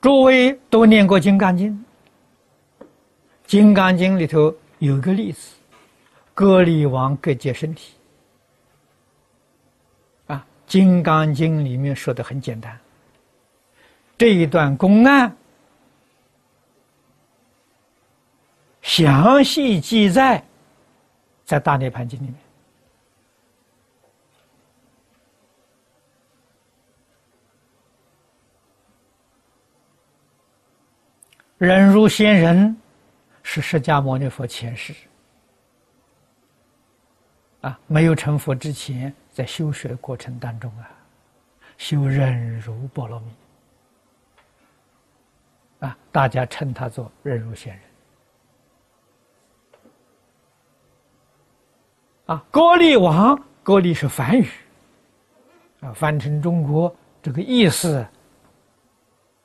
诸位都念过《金刚经》，《金刚经》里头有个例子，割离王割截身体。啊，《金刚经》里面说的很简单，这一段公案详细记载在《大涅槃经》里面。忍辱仙人是释迦牟尼佛前世啊，没有成佛之前，在修学过程当中啊，修忍辱波罗蜜啊，大家称他做忍辱仙人啊。高丽王，高丽是梵语啊，翻成中国这个意思，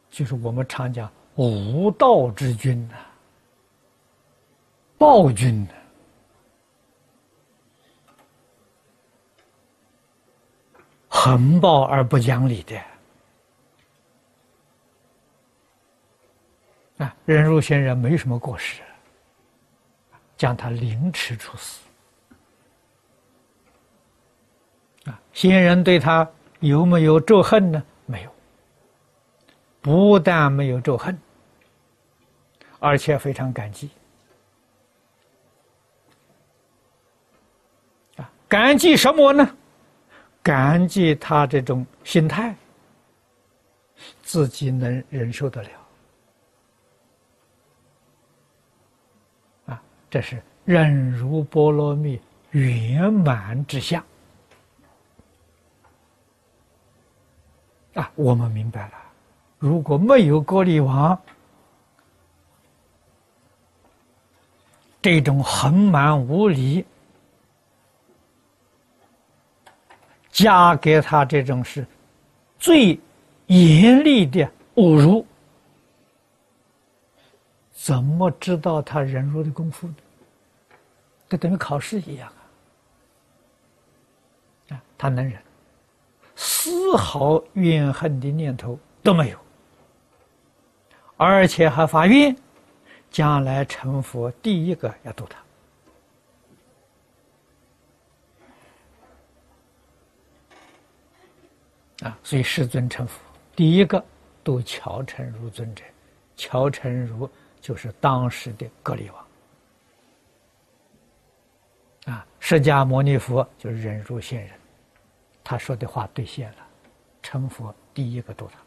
就是我们常讲。无道之君呐，暴君呐，横暴而不讲理的啊！忍辱仙人没什么过失，将他凌迟处死啊！仙人对他有没有仇恨呢？没有，不但没有仇恨。而且非常感激啊！感激什么呢？感激他这种心态，自己能忍受得了啊！这是忍辱波罗蜜圆满之相啊！我们明白了，如果没有割力王。这种横蛮无理，加给他这种是最严厉的侮辱，怎么知道他忍辱的功夫呢？这等于考试一样啊！啊，他能忍，丝毫怨恨的念头都没有，而且还发愿。将来成佛，第一个要度他啊！所以世尊成佛，第一个度乔成如尊者。乔成如就是当时的格力王啊！释迦牟尼佛就是忍辱仙人，他说的话兑现了，成佛第一个度他。